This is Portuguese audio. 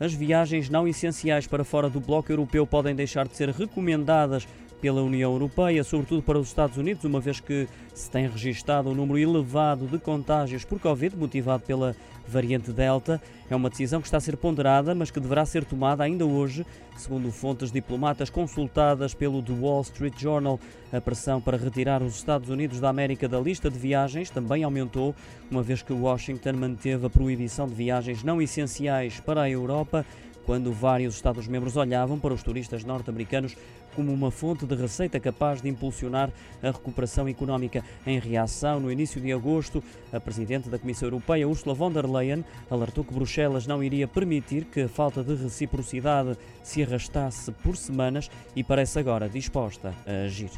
As viagens não essenciais para fora do bloco europeu podem deixar de ser recomendadas pela União Europeia, sobretudo para os Estados Unidos, uma vez que se tem registado um número elevado de contágios por Covid, motivado pela variante Delta. É uma decisão que está a ser ponderada, mas que deverá ser tomada ainda hoje, segundo fontes diplomatas consultadas pelo The Wall Street Journal. A pressão para retirar os Estados Unidos da América da lista de viagens também aumentou, uma vez que Washington manteve a proibição de viagens não essenciais para a Europa quando vários Estados-membros olhavam para os turistas norte-americanos como uma fonte de receita capaz de impulsionar a recuperação económica. Em reação, no início de agosto, a Presidente da Comissão Europeia, Ursula von der Leyen, alertou que Bruxelas não iria permitir que a falta de reciprocidade se arrastasse por semanas e parece agora disposta a agir.